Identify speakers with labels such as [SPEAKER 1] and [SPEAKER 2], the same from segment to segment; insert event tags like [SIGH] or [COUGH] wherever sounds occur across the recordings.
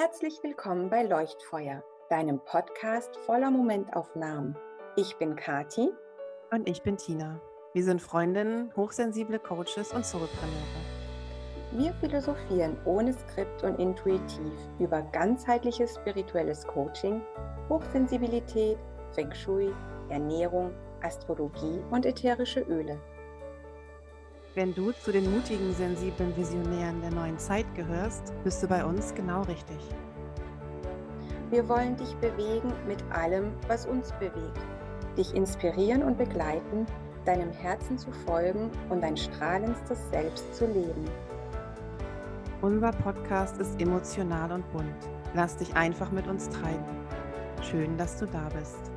[SPEAKER 1] Herzlich willkommen bei Leuchtfeuer, deinem Podcast voller Momentaufnahmen. Ich bin Kati.
[SPEAKER 2] Und ich bin Tina. Wir sind Freundinnen, hochsensible Coaches und Solopreneure.
[SPEAKER 1] Wir philosophieren ohne Skript und intuitiv über ganzheitliches spirituelles Coaching, Hochsensibilität, Feng Shui, Ernährung, Astrologie und ätherische Öle.
[SPEAKER 2] Wenn du zu den mutigen, sensiblen Visionären der neuen Zeit gehörst, bist du bei uns genau richtig.
[SPEAKER 1] Wir wollen dich bewegen mit allem, was uns bewegt. Dich inspirieren und begleiten, deinem Herzen zu folgen und dein strahlendstes Selbst zu leben.
[SPEAKER 2] Unser Podcast ist emotional und bunt. Lass dich einfach mit uns treiben. Schön, dass du da bist.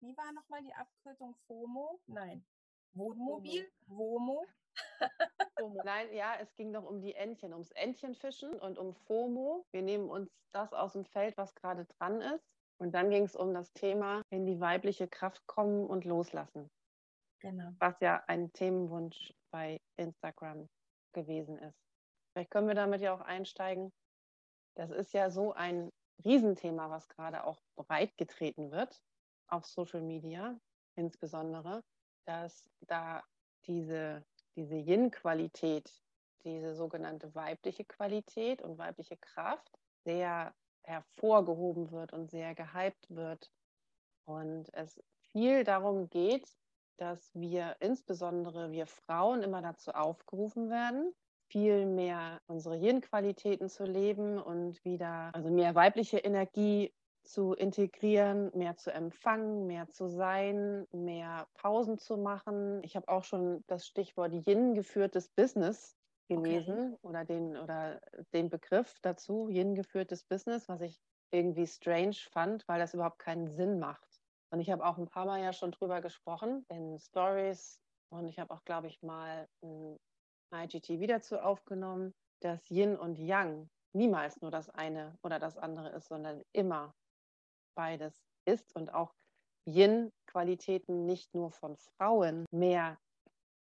[SPEAKER 3] Wie war nochmal die Abkürzung FOMO? Nein. Wohnmobil? WOMO?
[SPEAKER 4] Nein, ja, es ging doch um die Entchen, ums Entchenfischen und um FOMO. Wir nehmen uns das aus dem Feld, was gerade dran ist. Und dann ging es um das Thema in die weibliche Kraft kommen und loslassen. Genau. Was ja ein Themenwunsch bei Instagram gewesen ist. Vielleicht können wir damit ja auch einsteigen. Das ist ja so ein Riesenthema, was gerade auch breitgetreten wird auf Social Media insbesondere, dass da diese, diese Yin-Qualität, diese sogenannte weibliche Qualität und weibliche Kraft sehr hervorgehoben wird und sehr gehypt wird. Und es viel darum geht, dass wir, insbesondere wir Frauen, immer dazu aufgerufen werden, viel mehr unsere Yin-Qualitäten zu leben und wieder, also mehr weibliche Energie zu integrieren, mehr zu empfangen, mehr zu sein, mehr Pausen zu machen. Ich habe auch schon das Stichwort Yin geführtes Business gelesen okay. oder, den, oder den Begriff dazu, Yin geführtes Business, was ich irgendwie strange fand, weil das überhaupt keinen Sinn macht. Und ich habe auch ein paar Mal ja schon drüber gesprochen in Stories und ich habe auch, glaube ich, mal ein IGT dazu aufgenommen, dass Yin und Yang niemals nur das eine oder das andere ist, sondern immer beides ist und auch Yin-Qualitäten nicht nur von Frauen mehr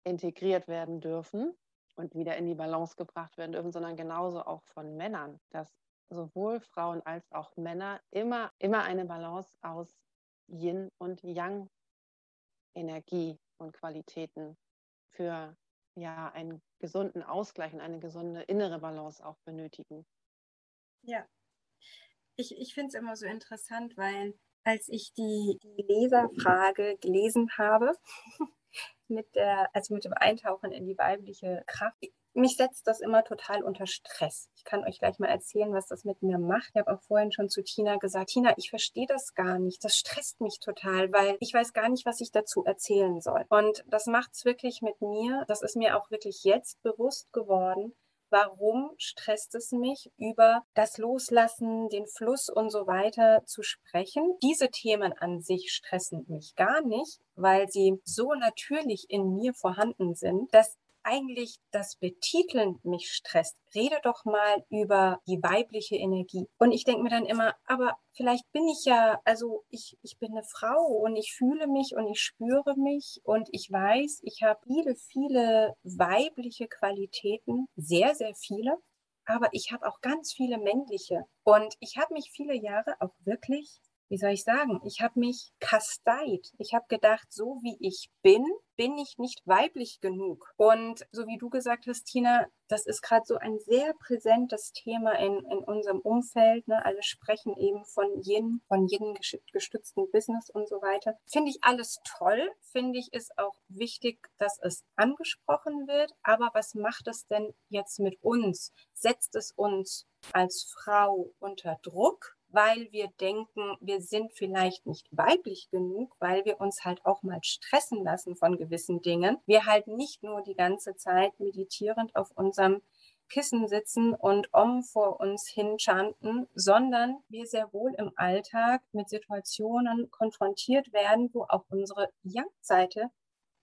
[SPEAKER 4] integriert werden dürfen und wieder in die Balance gebracht werden dürfen, sondern genauso auch von Männern, dass sowohl Frauen als auch Männer immer, immer eine Balance aus Yin und Yang Energie und Qualitäten für ja einen gesunden Ausgleich und eine gesunde innere Balance auch benötigen.
[SPEAKER 3] Ja, ich, ich finde es immer so interessant, weil als ich die, die Leserfrage gelesen habe, [LAUGHS] mit der, also mit dem Eintauchen in die weibliche Kraft, mich setzt das immer total unter Stress. Ich kann euch gleich mal erzählen, was das mit mir macht. Ich habe auch vorhin schon zu Tina gesagt, Tina, ich verstehe das gar nicht. Das stresst mich total, weil ich weiß gar nicht, was ich dazu erzählen soll. Und das macht es wirklich mit mir. Das ist mir auch wirklich jetzt bewusst geworden, warum stresst es mich, über das Loslassen, den Fluss und so weiter zu sprechen. Diese Themen an sich stressen mich gar nicht, weil sie so natürlich in mir vorhanden sind, dass eigentlich das Betiteln mich stresst. Rede doch mal über die weibliche Energie. Und ich denke mir dann immer, aber vielleicht bin ich ja, also ich, ich bin eine Frau und ich fühle mich und ich spüre mich und ich weiß, ich habe viele, viele weibliche Qualitäten, sehr, sehr viele. Aber ich habe auch ganz viele männliche. Und ich habe mich viele Jahre auch wirklich wie soll ich sagen, ich habe mich kasteit. Ich habe gedacht, so wie ich bin, bin ich nicht weiblich genug. Und so wie du gesagt hast, Tina, das ist gerade so ein sehr präsentes Thema in, in unserem Umfeld. Ne? Alle sprechen eben von Yin, von Yin gestützten Business und so weiter. Finde ich alles toll. Finde ich ist auch wichtig, dass es angesprochen wird. Aber was macht es denn jetzt mit uns? Setzt es uns als Frau unter Druck? Weil wir denken, wir sind vielleicht nicht weiblich genug, weil wir uns halt auch mal stressen lassen von gewissen Dingen. Wir halt nicht nur die ganze Zeit meditierend auf unserem Kissen sitzen und Om vor uns hinchanten, sondern wir sehr wohl im Alltag mit Situationen konfrontiert werden, wo auch unsere Yang-Seite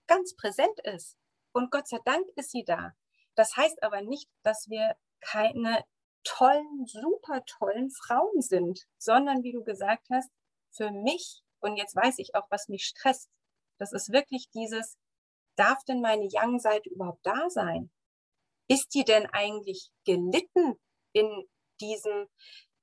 [SPEAKER 3] ganz präsent ist. Und Gott sei Dank ist sie da. Das heißt aber nicht, dass wir keine tollen, super tollen Frauen sind, sondern wie du gesagt hast, für mich, und jetzt weiß ich auch, was mich stresst, das ist wirklich dieses, darf denn meine Young-Seite überhaupt da sein? Ist die denn eigentlich gelitten in diesem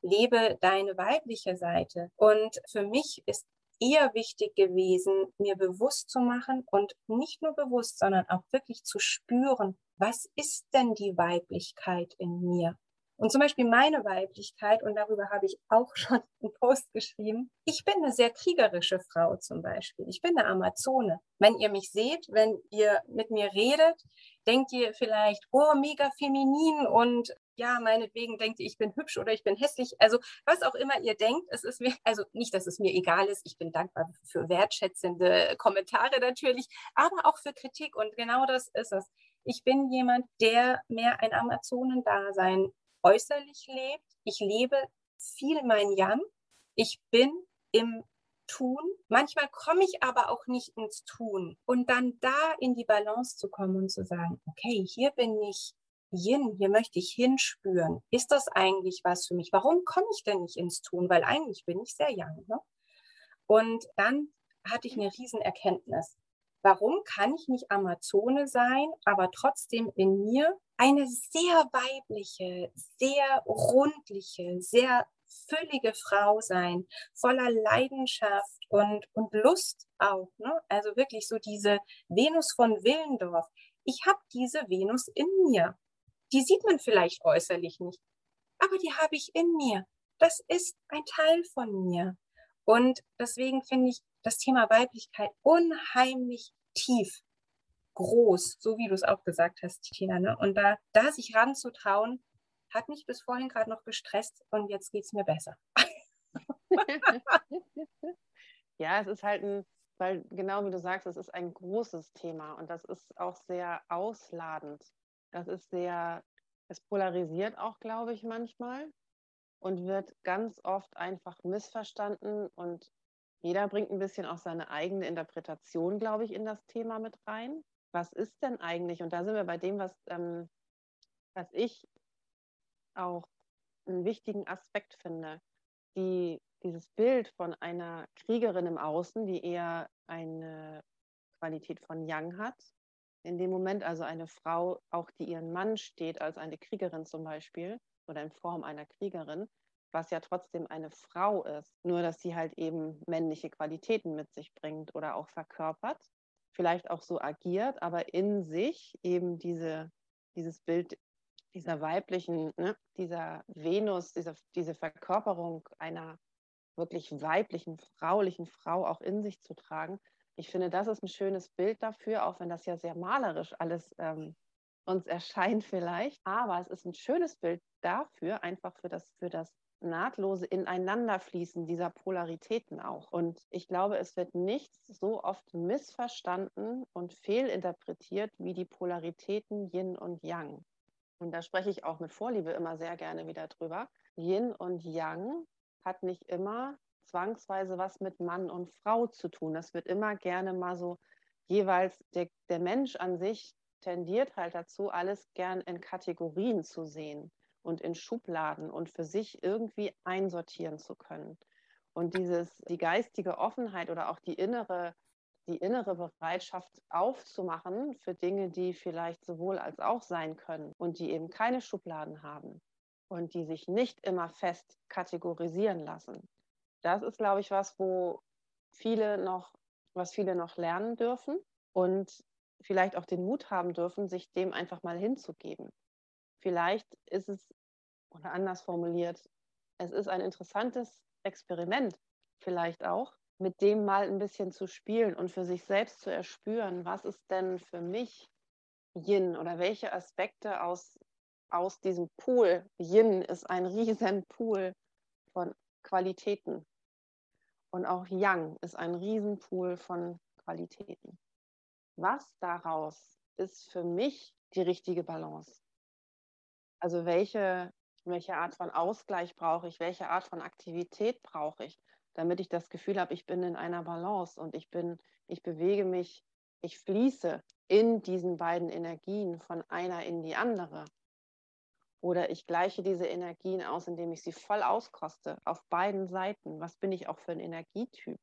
[SPEAKER 3] Lebe deine weibliche Seite? Und für mich ist eher wichtig gewesen, mir bewusst zu machen und nicht nur bewusst, sondern auch wirklich zu spüren, was ist denn die Weiblichkeit in mir? Und zum Beispiel meine Weiblichkeit, und darüber habe ich auch [LAUGHS] schon einen Post geschrieben, ich bin eine sehr kriegerische Frau zum Beispiel. Ich bin eine Amazone. Wenn ihr mich seht, wenn ihr mit mir redet, denkt ihr vielleicht, oh, mega feminin und ja, meinetwegen denkt ihr, ich bin hübsch oder ich bin hässlich. Also was auch immer ihr denkt, es ist mir, also nicht, dass es mir egal ist. Ich bin dankbar für wertschätzende Kommentare natürlich, aber auch für Kritik. Und genau das ist es. Ich bin jemand, der mehr ein Amazonendasein äußerlich lebt. Ich lebe viel mein Yang. Ich bin im Tun. Manchmal komme ich aber auch nicht ins Tun. Und dann da in die Balance zu kommen und zu sagen, okay, hier bin ich Yin, hier möchte ich hinspüren. Ist das eigentlich was für mich? Warum komme ich denn nicht ins Tun? Weil eigentlich bin ich sehr Yang. Ne? Und dann hatte ich eine Riesenerkenntnis. Warum kann ich nicht Amazone sein, aber trotzdem in mir eine sehr weibliche, sehr rundliche, sehr füllige Frau sein, voller Leidenschaft und, und Lust auch. Ne? Also wirklich so diese Venus von Willendorf. Ich habe diese Venus in mir. Die sieht man vielleicht äußerlich nicht, aber die habe ich in mir. Das ist ein Teil von mir. Und deswegen finde ich das Thema Weiblichkeit unheimlich tief, groß, so wie du es auch gesagt hast, Tina. Ne? Und da, da sich ranzutrauen, hat mich bis vorhin gerade noch gestresst und jetzt geht es mir besser. [LAUGHS]
[SPEAKER 4] ja, es ist halt ein, weil genau wie du sagst, es ist ein großes Thema und das ist auch sehr ausladend. Das ist sehr, es polarisiert auch, glaube ich, manchmal und wird ganz oft einfach missverstanden und jeder bringt ein bisschen auch seine eigene Interpretation, glaube ich, in das Thema mit rein. Was ist denn eigentlich? Und da sind wir bei dem, was, ähm, was ich auch einen wichtigen Aspekt finde. Die, dieses Bild von einer Kriegerin im Außen, die eher eine Qualität von Yang hat, in dem Moment also eine Frau, auch die ihren Mann steht, als eine Kriegerin zum Beispiel oder in Form einer Kriegerin, was ja trotzdem eine Frau ist, nur dass sie halt eben männliche Qualitäten mit sich bringt oder auch verkörpert, vielleicht auch so agiert, aber in sich eben diese, dieses Bild dieser weiblichen, ne, dieser Venus, dieser, diese Verkörperung einer wirklich weiblichen, fraulichen Frau auch in sich zu tragen. Ich finde, das ist ein schönes Bild dafür, auch wenn das ja sehr malerisch alles ähm, uns erscheint vielleicht. Aber es ist ein schönes Bild dafür, einfach für das, für das nahtlose Ineinanderfließen dieser Polaritäten auch. Und ich glaube, es wird nichts so oft missverstanden und fehlinterpretiert wie die Polaritäten Yin und Yang. Und da spreche ich auch mit Vorliebe immer sehr gerne wieder drüber. Yin und Yang hat nicht immer zwangsweise was mit Mann und Frau zu tun. Das wird immer gerne mal so jeweils, der, der Mensch an sich tendiert halt dazu, alles gern in Kategorien zu sehen und in Schubladen und für sich irgendwie einsortieren zu können. Und dieses, die geistige Offenheit oder auch die innere, die innere Bereitschaft aufzumachen für Dinge, die vielleicht sowohl als auch sein können und die eben keine Schubladen haben und die sich nicht immer fest kategorisieren lassen. Das ist, glaube ich, was, wo viele noch, was viele noch lernen dürfen und vielleicht auch den Mut haben dürfen, sich dem einfach mal hinzugeben. Vielleicht ist es, oder anders formuliert, es ist ein interessantes Experiment, vielleicht auch, mit dem mal ein bisschen zu spielen und für sich selbst zu erspüren, was ist denn für mich Yin oder welche Aspekte aus, aus diesem Pool, Yin ist ein [LAUGHS] riesen Pool von Qualitäten. Und auch Yang ist ein Riesenpool von Qualitäten. Was daraus ist für mich die richtige Balance? Also welche, welche Art von Ausgleich brauche ich? Welche Art von Aktivität brauche ich, damit ich das Gefühl habe, ich bin in einer Balance und ich bin, ich bewege mich, ich fließe in diesen beiden Energien von einer in die andere. Oder ich gleiche diese Energien aus, indem ich sie voll auskoste, auf beiden Seiten. Was bin ich auch für ein Energietyp?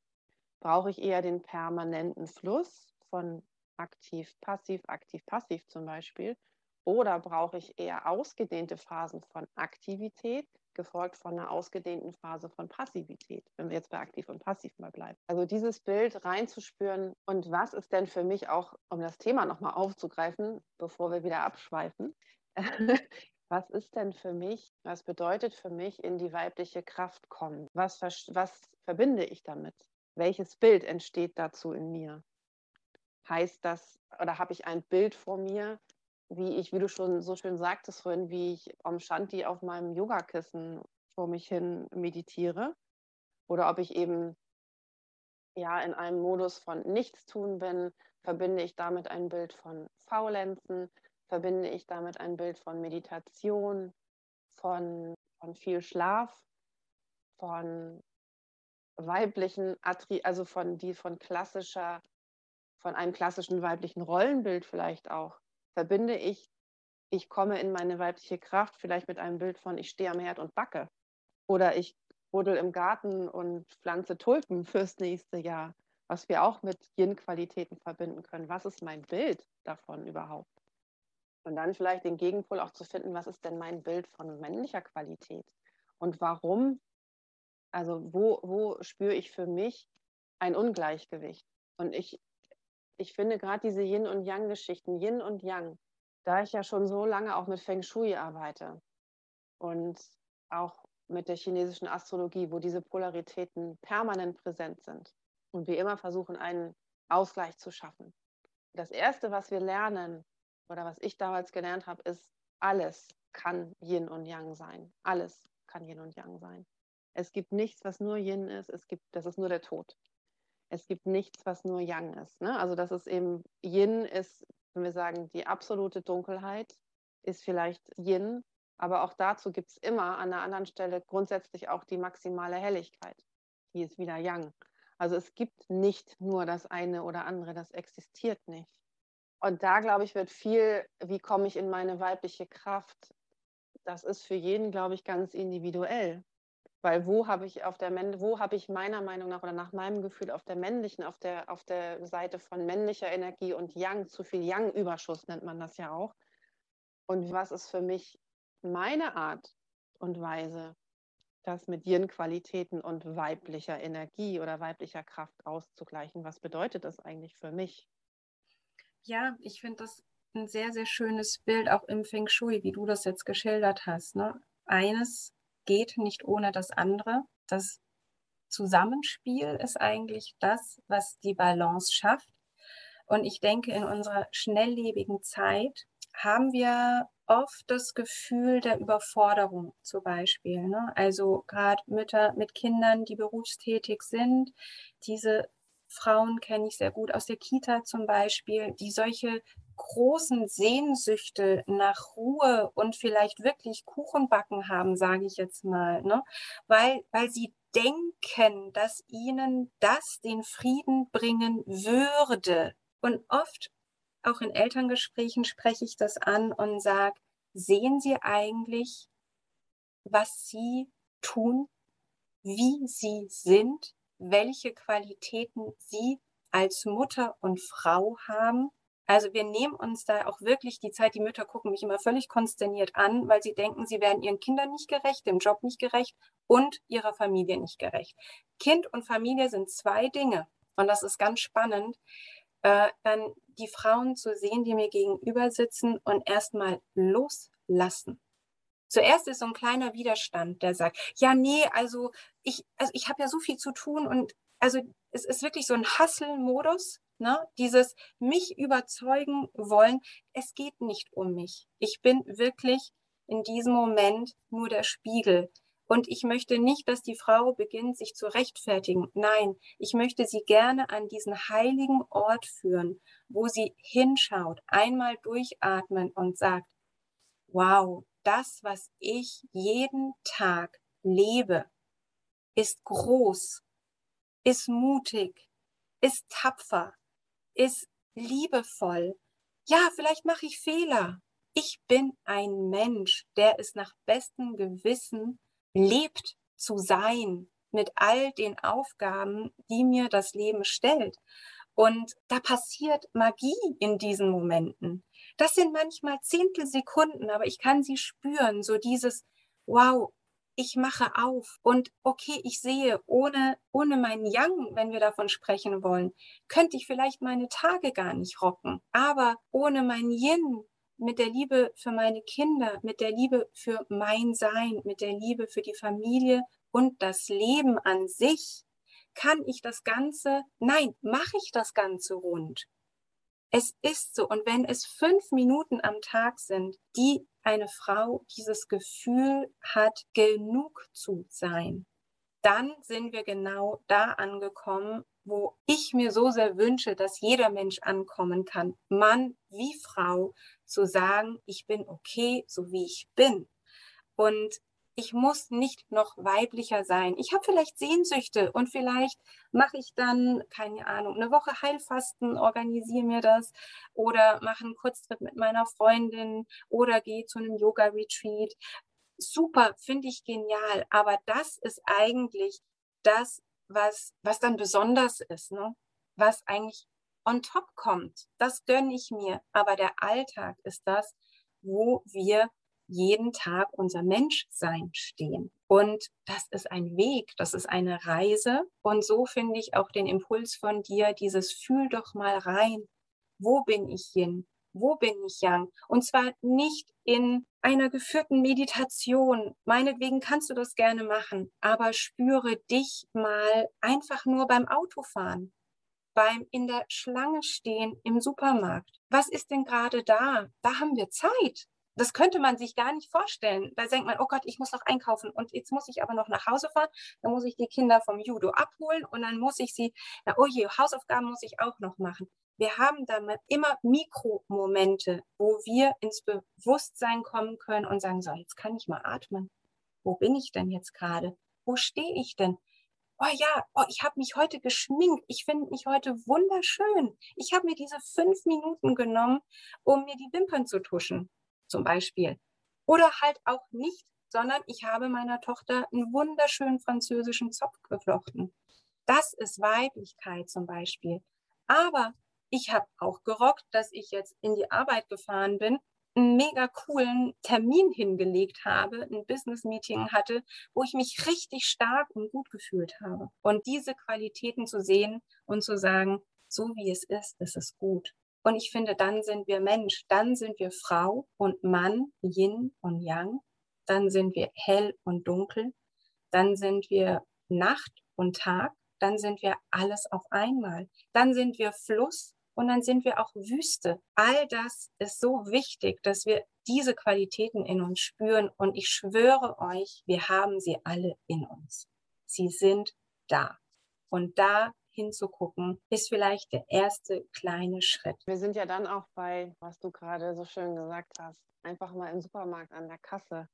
[SPEAKER 4] Brauche ich eher den permanenten Fluss von aktiv, passiv, aktiv, passiv zum Beispiel? Oder brauche ich eher ausgedehnte Phasen von Aktivität, gefolgt von einer ausgedehnten Phase von Passivität, wenn wir jetzt bei aktiv und passiv mal bleiben. Also dieses Bild reinzuspüren und was ist denn für mich auch, um das Thema nochmal aufzugreifen, bevor wir wieder abschweifen, [LAUGHS] was ist denn für mich, was bedeutet für mich in die weibliche Kraft kommen? Was, was verbinde ich damit? Welches Bild entsteht dazu in mir? Heißt das, oder habe ich ein Bild vor mir, wie ich, wie du schon so schön sagtest vorhin, wie ich am Shanti auf meinem Yogakissen vor mich hin meditiere? Oder ob ich eben ja in einem Modus von Nichtstun bin, verbinde ich damit ein Bild von Faulenzen, verbinde ich damit ein Bild von Meditation, von, von viel Schlaf, von weiblichen, also von die von klassischer, von einem klassischen weiblichen Rollenbild vielleicht auch, verbinde ich, ich komme in meine weibliche Kraft vielleicht mit einem Bild von, ich stehe am Herd und backe. Oder ich buddel im Garten und pflanze Tulpen [LAUGHS] fürs nächste Jahr, was wir auch mit Yin-Qualitäten verbinden können. Was ist mein Bild davon überhaupt? Und dann vielleicht den Gegenpol auch zu finden, was ist denn mein Bild von männlicher Qualität? Und warum, also wo, wo spüre ich für mich ein Ungleichgewicht? Und ich, ich finde gerade diese Yin- und Yang-Geschichten, Yin und Yang, da ich ja schon so lange auch mit Feng Shui arbeite und auch mit der chinesischen Astrologie, wo diese Polaritäten permanent präsent sind und wir immer versuchen, einen Ausgleich zu schaffen. Das Erste, was wir lernen, oder was ich damals gelernt habe, ist, alles kann Yin und Yang sein. Alles kann Yin und Yang sein. Es gibt nichts, was nur Yin ist. Es gibt, das ist nur der Tod. Es gibt nichts, was nur Yang ist. Ne? Also das ist eben, Yin ist, wenn wir sagen, die absolute Dunkelheit ist vielleicht Yin, aber auch dazu gibt es immer an einer anderen Stelle grundsätzlich auch die maximale Helligkeit. Die ist wieder Yang. Also es gibt nicht nur das eine oder andere, das existiert nicht. Und da, glaube ich, wird viel, wie komme ich in meine weibliche Kraft? Das ist für jeden, glaube ich, ganz individuell. Weil wo habe ich auf der wo habe ich meiner Meinung nach oder nach meinem Gefühl auf der männlichen, auf der, auf der Seite von männlicher Energie und Yang, zu viel Yang-Überschuss nennt man das ja auch. Und was ist für mich meine Art und Weise, das mit Yin-Qualitäten und weiblicher Energie oder weiblicher Kraft auszugleichen? Was bedeutet das eigentlich für mich?
[SPEAKER 3] Ja, ich finde das ein sehr, sehr schönes Bild, auch im Feng Shui, wie du das jetzt geschildert hast. Ne? Eines geht nicht ohne das andere. Das Zusammenspiel ist eigentlich das, was die Balance schafft. Und ich denke, in unserer schnelllebigen Zeit haben wir oft das Gefühl der Überforderung zum Beispiel. Ne? Also gerade Mütter mit Kindern, die berufstätig sind, diese Frauen kenne ich sehr gut aus der Kita zum Beispiel, die solche großen Sehnsüchte nach Ruhe und vielleicht wirklich Kuchenbacken haben, sage ich jetzt mal, ne? weil, weil sie denken, dass ihnen das den Frieden bringen würde. Und oft, auch in Elterngesprächen, spreche ich das an und sage, sehen Sie eigentlich, was Sie tun, wie Sie sind, welche Qualitäten sie als Mutter und Frau haben. Also wir nehmen uns da auch wirklich die Zeit. Die Mütter gucken mich immer völlig konsterniert an, weil sie denken, sie werden ihren Kindern nicht gerecht, dem Job nicht gerecht und ihrer Familie nicht gerecht. Kind und Familie sind zwei Dinge. Und das ist ganz spannend, äh, dann die Frauen zu sehen, die mir gegenüber sitzen und erstmal loslassen. Zuerst ist so ein kleiner Widerstand, der sagt, ja, nee, also ich, also ich habe ja so viel zu tun und also es ist wirklich so ein Hustle-Modus, ne? dieses mich überzeugen wollen. Es geht nicht um mich. Ich bin wirklich in diesem Moment nur der Spiegel. Und ich möchte nicht, dass die Frau beginnt, sich zu rechtfertigen. Nein, ich möchte sie gerne an diesen heiligen Ort führen, wo sie hinschaut, einmal durchatmen und sagt, wow, das, was ich jeden Tag lebe, ist groß, ist mutig, ist tapfer, ist liebevoll. Ja, vielleicht mache ich Fehler, Ich bin ein Mensch, der es nach bestem Gewissen lebt zu sein mit all den Aufgaben, die mir das Leben stellt. Und da passiert Magie in diesen Momenten. Das sind manchmal Zehntelsekunden, aber ich kann sie spüren. So dieses, wow, ich mache auf und okay, ich sehe, ohne, ohne meinen Yang, wenn wir davon sprechen wollen, könnte ich vielleicht meine Tage gar nicht rocken. Aber ohne mein Yin, mit der Liebe für meine Kinder, mit der Liebe für mein Sein, mit der Liebe für die Familie und das Leben an sich, kann ich das Ganze, nein, mache ich das Ganze rund. Es ist so. Und wenn es fünf Minuten am Tag sind, die eine Frau dieses Gefühl hat, genug zu sein, dann sind wir genau da angekommen, wo ich mir so sehr wünsche, dass jeder Mensch ankommen kann, Mann wie Frau, zu sagen, ich bin okay, so wie ich bin. Und ich muss nicht noch weiblicher sein. Ich habe vielleicht Sehnsüchte und vielleicht mache ich dann, keine Ahnung, eine Woche Heilfasten, organisiere mir das oder mache einen Kurztrip mit meiner Freundin oder gehe zu einem Yoga-Retreat. Super, finde ich genial. Aber das ist eigentlich das, was, was dann besonders ist, ne? was eigentlich on top kommt. Das gönne ich mir. Aber der Alltag ist das, wo wir jeden Tag unser Menschsein stehen. Und das ist ein Weg, das ist eine Reise. Und so finde ich auch den Impuls von dir, dieses Fühl doch mal rein. Wo bin ich hin? Wo bin ich Yang? Und zwar nicht in einer geführten Meditation. Meinetwegen kannst du das gerne machen, aber spüre dich mal einfach nur beim Autofahren, beim in der Schlange stehen im Supermarkt. Was ist denn gerade da? Da haben wir Zeit das könnte man sich gar nicht vorstellen. Da denkt man, oh Gott, ich muss noch einkaufen und jetzt muss ich aber noch nach Hause fahren. Dann muss ich die Kinder vom Judo abholen und dann muss ich sie, na, oh je, Hausaufgaben muss ich auch noch machen. Wir haben damit immer Mikromomente, wo wir ins Bewusstsein kommen können und sagen, so, jetzt kann ich mal atmen. Wo bin ich denn jetzt gerade? Wo stehe ich denn? Oh ja, oh, ich habe mich heute geschminkt. Ich finde mich heute wunderschön. Ich habe mir diese fünf Minuten genommen, um mir die Wimpern zu tuschen zum Beispiel. Oder halt auch nicht, sondern ich habe meiner Tochter einen wunderschönen französischen Zopf geflochten. Das ist Weiblichkeit zum Beispiel. Aber ich habe auch gerockt, dass ich jetzt in die Arbeit gefahren bin, einen mega coolen Termin hingelegt habe, ein Business-Meeting hatte, wo ich mich richtig stark und gut gefühlt habe. Und diese Qualitäten zu sehen und zu sagen, so wie es ist, ist es gut. Und ich finde, dann sind wir Mensch, dann sind wir Frau und Mann, Yin und Yang, dann sind wir hell und dunkel, dann sind wir Nacht und Tag, dann sind wir alles auf einmal, dann sind wir Fluss und dann sind wir auch Wüste. All das ist so wichtig, dass wir diese Qualitäten in uns spüren und ich schwöre euch, wir haben sie alle in uns. Sie sind da. Und da hinzugucken, ist vielleicht der erste kleine Schritt.
[SPEAKER 4] Wir sind ja dann auch bei, was du gerade so schön gesagt hast, einfach mal im Supermarkt an der Kasse.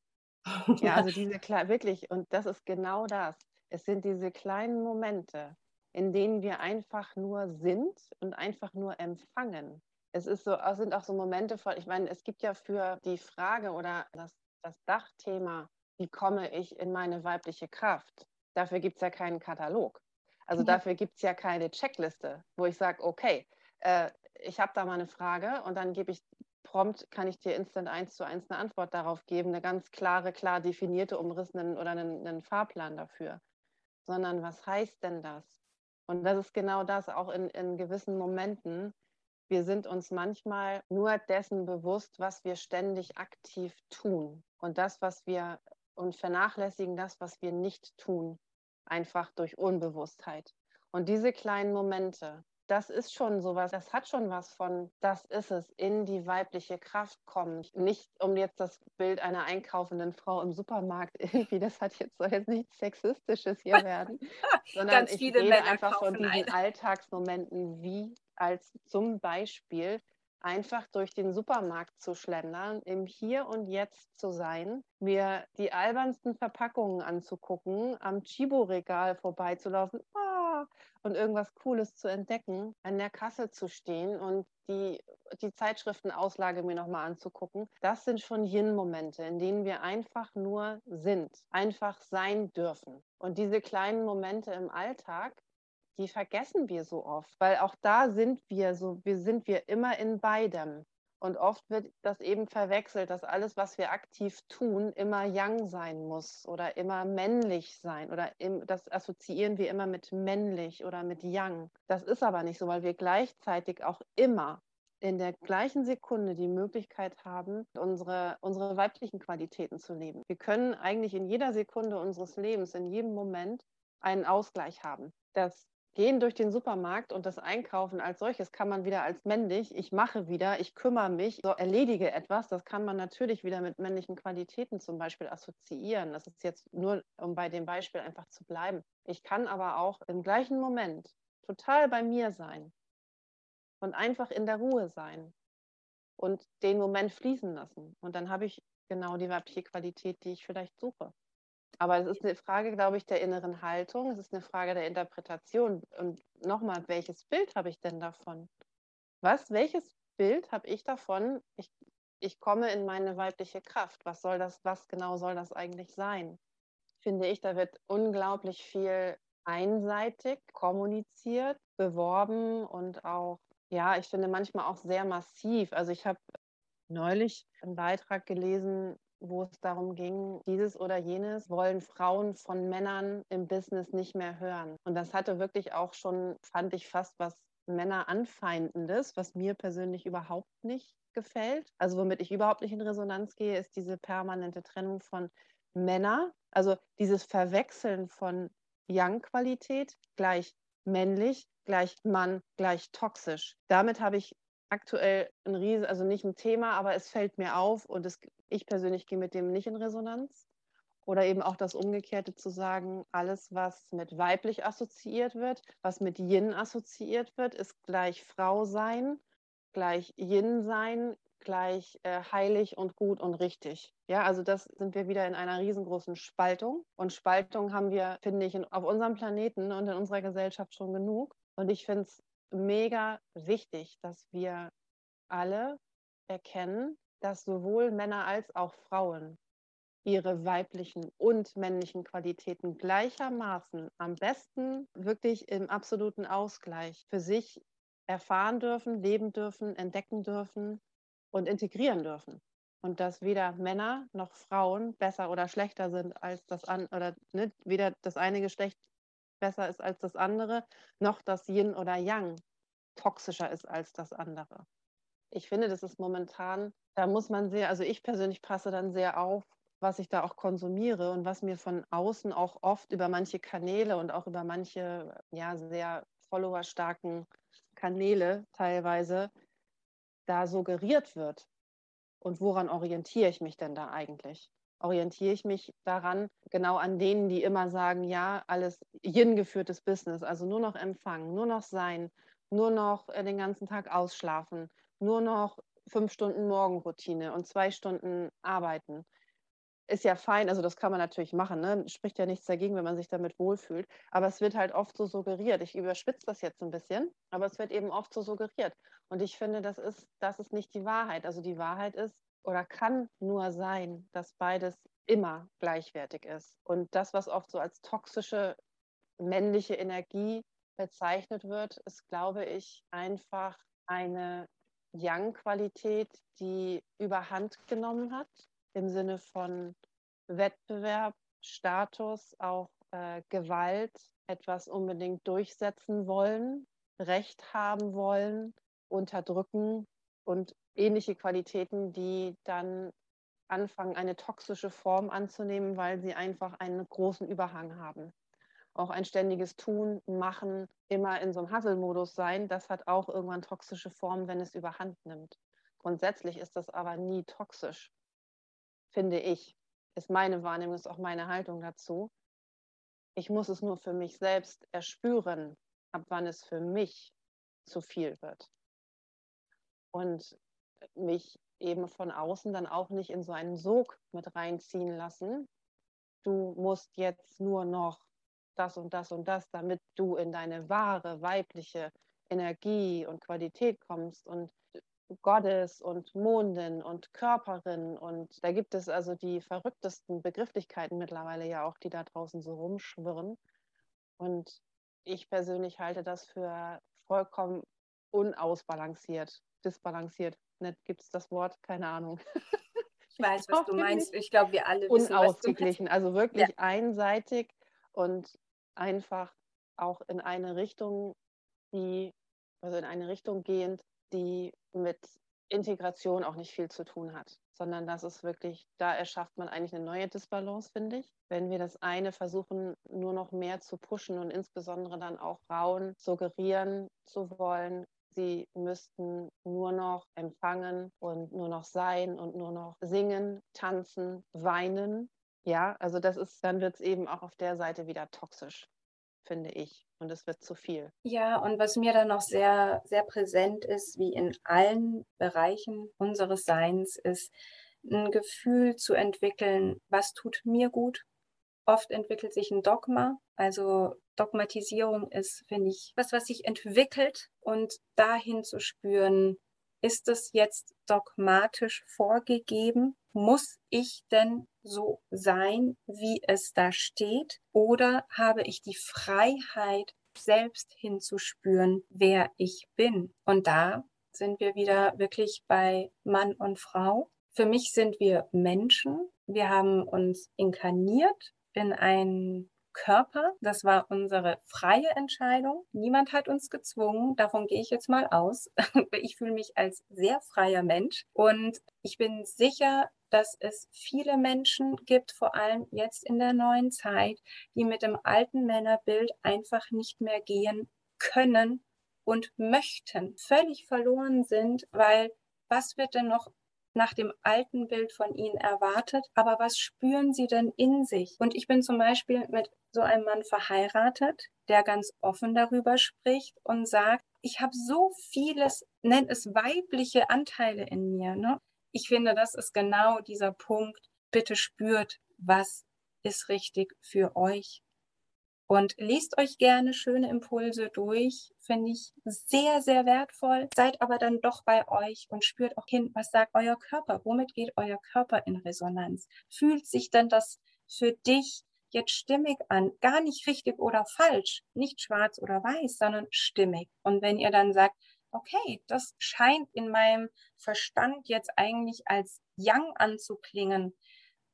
[SPEAKER 4] [LAUGHS] Ja, also diese klar wirklich, und das ist genau das. Es sind diese kleinen Momente, in denen wir einfach nur sind und einfach nur empfangen. Es ist so, es sind auch so Momente voll, ich meine, es gibt ja für die Frage oder das, das Dachthema, wie komme ich in meine weibliche Kraft? Dafür gibt es ja keinen Katalog. Also dafür gibt es ja keine Checkliste, wo ich sage, okay, äh, ich habe da mal eine Frage und dann gebe ich prompt, kann ich dir instant eins zu eins eine Antwort darauf geben, eine ganz klare, klar definierte, umrissenen oder einen, einen Fahrplan dafür. Sondern was heißt denn das? Und das ist genau das, auch in, in gewissen Momenten. Wir sind uns manchmal nur dessen bewusst, was wir ständig aktiv tun. Und das, was wir und vernachlässigen das, was wir nicht tun einfach durch Unbewusstheit. Und diese kleinen Momente, das ist schon sowas, das hat schon was von, das ist es, in die weibliche Kraft kommen. Nicht um jetzt das Bild einer einkaufenden Frau im Supermarkt [LAUGHS] irgendwie, das hat jetzt, soll jetzt nichts Sexistisches hier werden, [LAUGHS] sondern ich rede Männer einfach von diesen ein. Alltagsmomenten, wie als zum Beispiel einfach durch den Supermarkt zu schlendern, im Hier und Jetzt zu sein, mir die albernsten Verpackungen anzugucken, am Chibo-Regal vorbeizulaufen. Ah, und irgendwas Cooles zu entdecken, an der Kasse zu stehen und die, die Zeitschriftenauslage mir nochmal anzugucken. Das sind schon Yin-Momente, in denen wir einfach nur sind, einfach sein dürfen. Und diese kleinen Momente im Alltag, die vergessen wir so oft, weil auch da sind wir so, wir sind wir immer in beidem. Und oft wird das eben verwechselt, dass alles, was wir aktiv tun, immer Yang sein muss oder immer männlich sein. Oder im, das assoziieren wir immer mit männlich oder mit Yang. Das ist aber nicht so, weil wir gleichzeitig auch immer in der gleichen Sekunde die Möglichkeit haben, unsere, unsere weiblichen Qualitäten zu leben. Wir können eigentlich in jeder Sekunde unseres Lebens, in jedem Moment einen Ausgleich haben. Das Gehen durch den Supermarkt und das Einkaufen als solches kann man wieder als männlich, ich mache wieder, ich kümmere mich, so erledige etwas, das kann man natürlich wieder mit männlichen Qualitäten zum Beispiel assoziieren. Das ist jetzt nur, um bei dem Beispiel einfach zu bleiben. Ich kann aber auch im gleichen Moment total bei mir sein und einfach in der Ruhe sein und den Moment fließen lassen. Und dann habe ich genau die weibliche Qualität, die ich vielleicht suche. Aber es ist eine Frage, glaube ich, der inneren Haltung. Es ist eine Frage der Interpretation. Und nochmal, welches Bild habe ich denn davon? Was, welches Bild habe ich davon? Ich, ich komme in meine weibliche Kraft. Was soll das, was genau soll das eigentlich sein? Finde ich, da wird unglaublich viel einseitig kommuniziert, beworben und auch, ja, ich finde manchmal auch sehr massiv. Also ich habe neulich einen Beitrag gelesen, wo es darum ging, dieses oder jenes wollen Frauen von Männern im Business nicht mehr hören. Und das hatte wirklich auch schon, fand ich fast was Männer anfeindendes, was mir persönlich überhaupt nicht gefällt. Also womit ich überhaupt nicht in Resonanz gehe, ist diese permanente Trennung von Männer, also dieses Verwechseln von Young-Qualität gleich männlich, gleich Mann, gleich toxisch. Damit habe ich aktuell ein Riesen, also nicht ein Thema, aber es fällt mir auf und es, ich persönlich gehe mit dem nicht in Resonanz. Oder eben auch das Umgekehrte zu sagen, alles, was mit weiblich assoziiert wird, was mit Yin assoziiert wird, ist gleich Frau sein, gleich Yin sein, gleich äh, heilig und gut und richtig. Ja, also das sind wir wieder in einer riesengroßen Spaltung. Und Spaltung haben wir, finde ich, in, auf unserem Planeten und in unserer Gesellschaft schon genug. Und ich finde es mega wichtig, dass wir alle erkennen, dass sowohl Männer als auch Frauen ihre weiblichen und männlichen Qualitäten gleichermaßen am besten wirklich im absoluten Ausgleich für sich erfahren dürfen, leben dürfen, entdecken dürfen und integrieren dürfen. Und dass weder Männer noch Frauen besser oder schlechter sind als das an oder ne, weder das eine Geschlecht besser ist als das andere, noch das Yin oder Yang toxischer ist als das andere. Ich finde, das ist momentan, da muss man sehr, also ich persönlich passe dann sehr auf, was ich da auch konsumiere und was mir von außen auch oft über manche Kanäle und auch über manche ja sehr followerstarken Kanäle teilweise da suggeriert wird. Und woran orientiere ich mich denn da eigentlich? Orientiere ich mich daran, genau an denen, die immer sagen, ja, alles Yin-geführtes Business, also nur noch empfangen, nur noch sein, nur noch äh, den ganzen Tag ausschlafen, nur noch fünf Stunden Morgenroutine und zwei Stunden arbeiten. Ist ja fein, also das kann man natürlich machen, ne? spricht ja nichts dagegen, wenn man sich damit wohlfühlt. Aber es wird halt oft so suggeriert. Ich überspitze das jetzt ein bisschen, aber es wird eben oft so suggeriert. Und ich finde, das ist, das ist nicht die Wahrheit. Also die Wahrheit ist, oder kann nur sein, dass beides immer gleichwertig ist. Und das, was oft so als toxische männliche Energie bezeichnet wird, ist, glaube ich, einfach eine Yang-Qualität, die überhand genommen hat im Sinne von Wettbewerb, Status, auch äh, Gewalt, etwas unbedingt durchsetzen wollen, Recht haben wollen, unterdrücken und ähnliche Qualitäten, die dann anfangen, eine toxische Form anzunehmen, weil sie einfach einen großen Überhang haben. Auch ein ständiges Tun, Machen, immer in so einem Hasselmodus sein, das hat auch irgendwann toxische Formen, wenn es überhand nimmt. Grundsätzlich ist das aber nie toxisch, finde ich. Ist meine Wahrnehmung, ist auch meine Haltung dazu. Ich muss es nur für mich selbst erspüren, ab wann es für mich zu viel wird. Und mich eben von außen dann auch nicht in so einen Sog mit reinziehen lassen. Du musst jetzt nur noch das und das und das, damit du in deine wahre weibliche Energie und Qualität kommst und Gottes und Mondin und Körperin und da gibt es also die verrücktesten Begrifflichkeiten mittlerweile ja auch, die da draußen so rumschwirren. Und ich persönlich halte das für vollkommen unausbalanciert, disbalanciert. Nicht gibt es das Wort, keine Ahnung.
[SPEAKER 3] Ich weiß, was du meinst. Ich glaube, wir alle wissen,
[SPEAKER 4] unausgeglichen, also wirklich ja. einseitig und einfach auch in eine Richtung, die, also in eine Richtung gehend, die mit Integration auch nicht viel zu tun hat, sondern das ist wirklich, da erschafft man eigentlich eine neue Disbalance, finde ich. Wenn wir das eine versuchen, nur noch mehr zu pushen und insbesondere dann auch Frauen suggerieren zu wollen, sie müssten nur noch empfangen und nur noch sein und nur noch singen, tanzen, weinen. Ja, also das ist, dann wird es eben auch auf der Seite wieder toxisch, finde ich und es wird zu viel.
[SPEAKER 3] Ja, und was mir dann noch sehr, sehr präsent ist, wie in allen Bereichen unseres Seins, ist ein Gefühl zu entwickeln, was tut mir gut. Oft entwickelt sich ein Dogma, also Dogmatisierung ist, finde ich, was, was sich entwickelt und dahin zu spüren, ist es jetzt dogmatisch vorgegeben? Muss ich denn so sein, wie es da steht? Oder habe ich die Freiheit, selbst hinzuspüren, wer ich bin? Und da sind wir wieder wirklich bei Mann und Frau. Für mich sind wir Menschen. Wir haben uns inkarniert in ein Körper. Das war unsere freie Entscheidung. Niemand hat uns gezwungen. Davon gehe ich jetzt mal aus. [LAUGHS] Ich fühle mich als sehr freier Mensch und ich bin sicher, dass es viele Menschen gibt, vor allem jetzt in der neuen Zeit, die mit dem alten Männerbild einfach nicht mehr gehen können und möchten, völlig verloren sind, weil was wird denn noch nach dem alten Bild von ihnen erwartet, aber was spüren sie denn in sich? Und ich bin zum Beispiel mit so einem Mann verheiratet, der ganz offen darüber spricht und sagt, ich habe so vieles, nennt es weibliche Anteile in mir. Ne? Ich finde, das ist genau dieser Punkt. Bitte spürt, was ist richtig für euch. Und lest euch gerne schöne Impulse durch, finde ich sehr, sehr wertvoll. Seid aber dann doch bei euch und spürt auch hin, was sagt euer Körper, womit geht euer Körper in Resonanz. Fühlt sich denn das für dich jetzt stimmig an, gar nicht richtig oder falsch, nicht schwarz oder weiß, sondern stimmig. Und wenn ihr dann sagt, okay, das scheint in meinem Verstand jetzt eigentlich als Yang anzuklingen,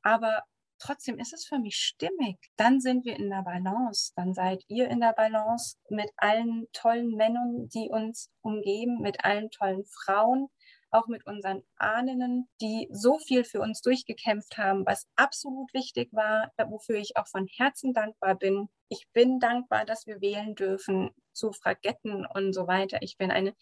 [SPEAKER 3] aber trotzdem ist es für mich stimmig. Dann sind wir in der Balance. Dann seid ihr in der Balance mit allen tollen Männern, die uns umgeben, mit allen tollen Frauen, auch mit unseren Ahnen, die so viel für uns durchgekämpft haben, was absolut wichtig war, wofür ich auch von Herzen dankbar bin. Ich bin dankbar, dass wir wählen dürfen zu Fragetten und so weiter. Ich bin eine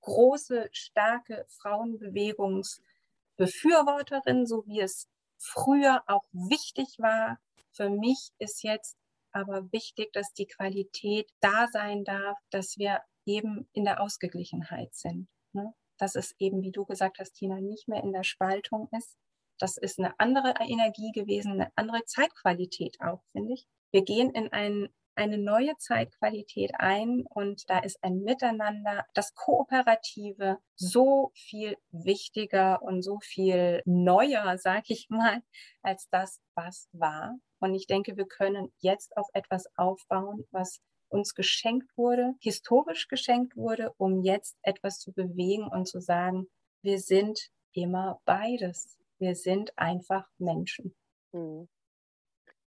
[SPEAKER 3] große, starke Frauenbewegungsbefürworterin, so wie es früher auch wichtig war. Für mich ist jetzt aber wichtig, dass die Qualität da sein darf, dass wir eben in der Ausgeglichenheit sind. Ne? Dass es eben, wie du gesagt hast, Tina, nicht mehr in der Spaltung ist. Das ist eine andere Energie gewesen, eine andere Zeitqualität auch, finde ich. Wir gehen in einen eine neue Zeitqualität ein und da ist ein Miteinander, das Kooperative so viel wichtiger und so viel neuer, sag ich mal, als das, was war. Und ich denke, wir können jetzt auf etwas aufbauen, was uns geschenkt wurde, historisch geschenkt wurde, um jetzt etwas zu bewegen und zu sagen, wir sind immer beides. Wir sind einfach Menschen. Hm.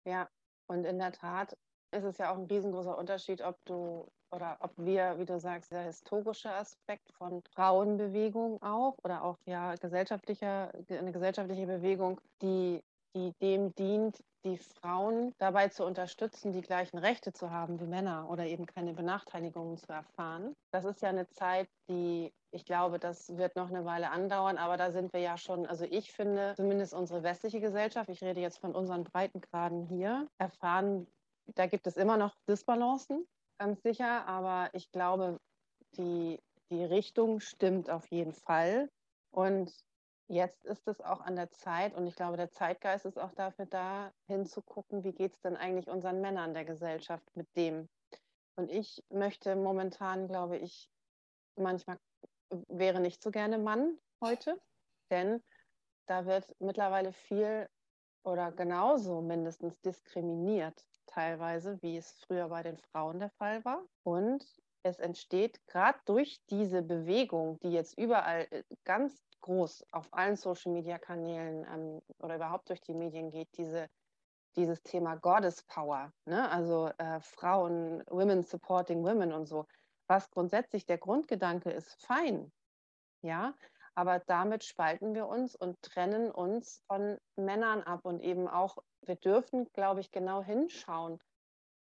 [SPEAKER 4] Ja, und in der Tat ist es ja auch ein riesengroßer Unterschied, ob du oder ob wir, wie du sagst, der historische Aspekt von Frauenbewegung auch oder auch ja gesellschaftlicher, eine gesellschaftliche Bewegung, die, die dem dient, die Frauen dabei zu unterstützen, die gleichen Rechte zu haben wie Männer oder eben keine Benachteiligungen zu erfahren. Das ist ja eine Zeit, die ich glaube, das wird noch eine Weile andauern, aber da sind wir ja schon, also ich finde, zumindest unsere westliche Gesellschaft, ich rede jetzt von unseren Breitengraden hier, erfahren da gibt es immer noch Disbalancen, ganz sicher, aber ich glaube, die, die Richtung stimmt auf jeden Fall. Und jetzt ist es auch an der Zeit und ich glaube, der Zeitgeist ist auch dafür da, hinzugucken, wie geht es denn eigentlich unseren Männern der Gesellschaft mit dem. Und ich möchte momentan, glaube ich, manchmal wäre nicht so gerne Mann heute, denn da wird mittlerweile viel oder genauso mindestens diskriminiert teilweise, wie es früher bei den Frauen der Fall war. Und es entsteht gerade durch diese Bewegung, die jetzt überall äh, ganz groß auf allen Social-Media-Kanälen ähm, oder überhaupt durch die Medien geht, diese, dieses Thema Goddess Power, ne? also äh, Frauen, Women supporting Women und so, was grundsätzlich der Grundgedanke ist, fein, ja, aber damit spalten wir uns und trennen uns von Männern ab und eben auch, wir dürfen, glaube ich, genau hinschauen,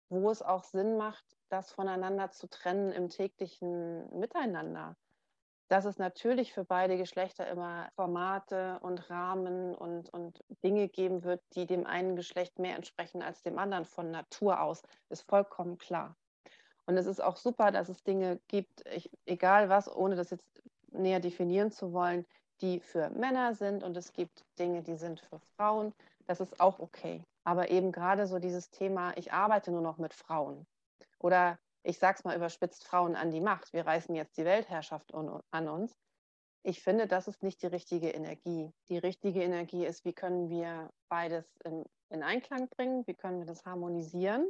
[SPEAKER 4] wo es auch Sinn macht, das voneinander zu trennen im täglichen Miteinander. Dass es natürlich für beide Geschlechter immer Formate und Rahmen und, und Dinge geben wird, die dem einen Geschlecht mehr entsprechen als dem anderen von Natur aus, ist vollkommen klar. Und es ist auch super, dass es Dinge gibt, ich, egal was, ohne das jetzt näher definieren zu wollen, die für Männer sind und es gibt Dinge, die sind für Frauen. Das ist auch okay. Aber eben gerade so dieses Thema, ich arbeite nur noch mit Frauen oder ich sage es mal überspitzt, Frauen an die Macht, wir reißen jetzt die Weltherrschaft an uns. Ich finde, das ist nicht die richtige Energie. Die richtige Energie ist, wie können wir beides in, in Einklang bringen, wie können wir das harmonisieren,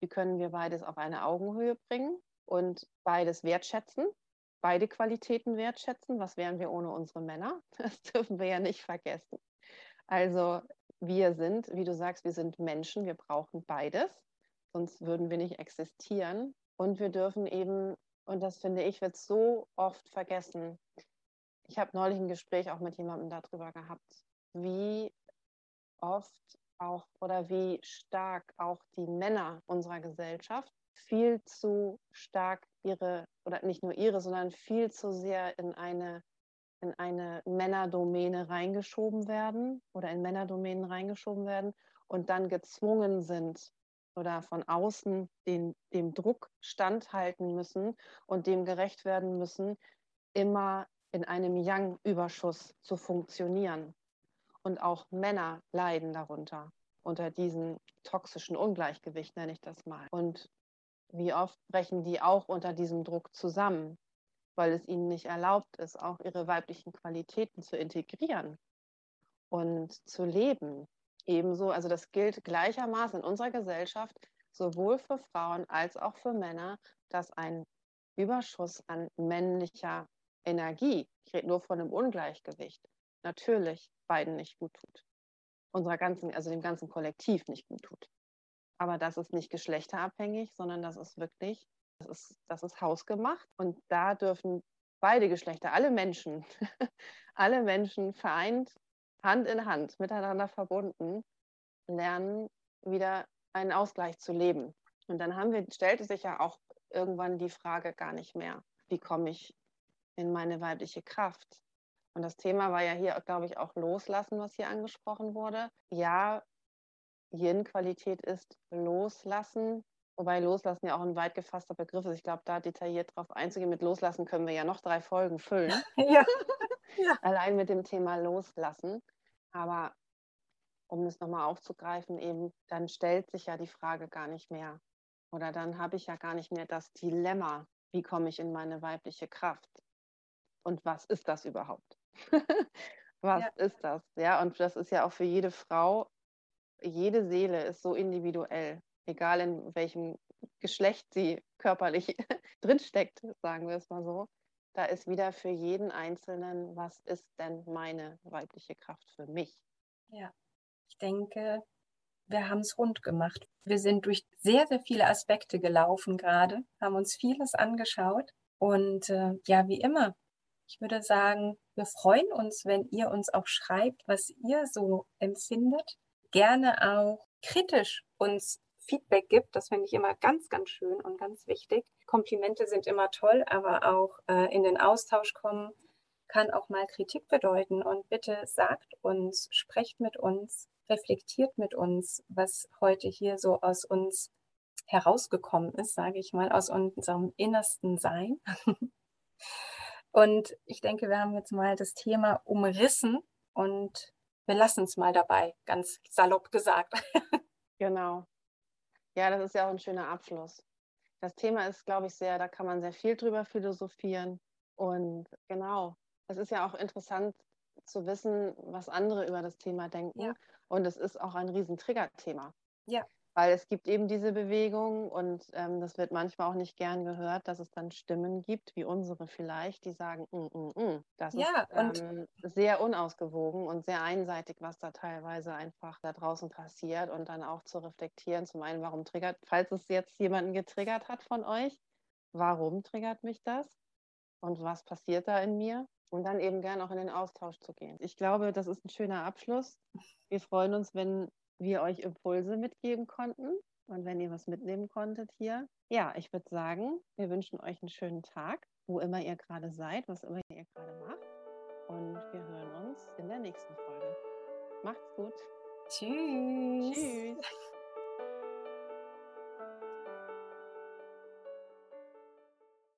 [SPEAKER 4] wie können wir beides auf eine Augenhöhe bringen und beides wertschätzen beide Qualitäten wertschätzen. Was wären wir ohne unsere Männer? [LAUGHS] Das dürfen wir ja nicht vergessen. Also wir sind, wie du sagst, wir sind Menschen, wir brauchen beides, sonst würden wir nicht existieren. Und wir dürfen eben, und das finde ich, wird so oft vergessen. Ich habe neulich ein Gespräch auch mit jemandem darüber gehabt, wie oft auch oder wie stark auch die Männer unserer Gesellschaft viel zu stark ihre, oder nicht nur ihre, sondern viel zu sehr in eine, in eine Männerdomäne reingeschoben werden oder in Männerdomänen reingeschoben werden und dann gezwungen sind oder von außen den, dem Druck standhalten müssen und dem gerecht werden müssen, immer in einem Yang-Überschuss zu funktionieren. Und auch Männer leiden darunter, unter diesem toxischen Ungleichgewicht, nenne ich das mal. Und wie oft brechen die auch unter diesem Druck zusammen, weil es ihnen nicht erlaubt ist, auch ihre weiblichen Qualitäten zu integrieren und zu leben. Ebenso, also das gilt gleichermaßen in unserer Gesellschaft, sowohl für Frauen als auch für Männer, dass ein Überschuss an männlicher Energie, ich rede nur von einem Ungleichgewicht, natürlich beiden nicht gut tut. Unserer ganzen, also dem ganzen Kollektiv nicht gut tut. Aber das ist nicht geschlechterabhängig, sondern das ist wirklich, das ist, das ist hausgemacht. Und da dürfen beide Geschlechter, alle Menschen, [LAUGHS] alle Menschen vereint, Hand in Hand, miteinander verbunden, lernen, wieder einen Ausgleich zu leben. Und dann haben wir, stellte sich ja auch irgendwann die Frage gar nicht mehr, wie komme ich in meine weibliche Kraft? Und das Thema war ja hier, glaube ich, auch Loslassen, was hier angesprochen wurde. Ja, Yin-Qualität ist loslassen, wobei loslassen ja auch ein weit gefasster Begriff ist. Ich glaube, da detailliert drauf einzugehen, mit loslassen können wir ja noch drei Folgen füllen. [LAUGHS]
[SPEAKER 3] ja. ja.
[SPEAKER 4] Allein mit dem Thema loslassen. Aber um es nochmal aufzugreifen, eben, dann stellt sich ja die Frage gar nicht mehr. Oder dann habe ich ja gar nicht mehr das Dilemma, wie komme ich in meine weibliche Kraft? Und was ist das überhaupt? [LAUGHS] was ja. ist das? Ja, und das ist ja auch für jede Frau jede Seele ist so individuell, egal in welchem Geschlecht sie körperlich [LAUGHS] drinsteckt, sagen wir es mal so. Da ist wieder für jeden Einzelnen, was ist denn meine weibliche Kraft für mich?
[SPEAKER 3] Ja, ich denke, wir haben es rund gemacht. Wir sind durch sehr, sehr viele Aspekte gelaufen gerade, haben uns vieles angeschaut. Und äh, ja, wie immer, ich würde sagen, wir freuen uns, wenn ihr uns auch schreibt, was ihr so empfindet gerne auch kritisch uns Feedback gibt. Das finde ich immer ganz, ganz schön und ganz wichtig. Komplimente sind immer toll, aber auch äh, in den Austausch kommen kann auch mal Kritik bedeuten. Und bitte sagt uns, sprecht mit uns, reflektiert mit uns, was heute hier so aus uns herausgekommen ist, sage ich mal, aus unserem innersten Sein. [LAUGHS] Und ich denke, wir haben jetzt mal das Thema umrissen und wir lassen es mal dabei, ganz salopp gesagt. [LAUGHS]
[SPEAKER 4] Genau. Ja, das ist ja auch ein schöner Abschluss. Das Thema ist, glaube ich, sehr, da kann man sehr viel drüber philosophieren. Und genau, es ist ja auch interessant zu wissen, was andere über das Thema denken. Ja. Und es ist auch ein riesen Triggerthema.
[SPEAKER 3] Ja
[SPEAKER 4] weil es gibt eben diese Bewegung und ähm, das wird manchmal auch nicht gern gehört, dass es dann Stimmen gibt, wie unsere vielleicht, die sagen, mm, mm, mm. das ja, ist ähm, sehr unausgewogen und sehr einseitig, was da teilweise einfach da draußen passiert und dann auch zu reflektieren, zum einen, warum triggert, falls es jetzt jemanden getriggert hat von euch, warum triggert mich das und was passiert da in mir? Und dann eben gern auch in den Austausch zu gehen. Ich glaube, das ist ein schöner Abschluss. Wir freuen uns, wenn wir euch Impulse mitgeben konnten und wenn ihr was mitnehmen konntet hier. Ja, ich würde sagen, wir wünschen euch einen schönen Tag, wo immer ihr gerade seid, was immer ihr gerade macht. Und wir hören uns in der nächsten Folge. Macht's gut.
[SPEAKER 3] Tschüss.
[SPEAKER 4] Tschüss.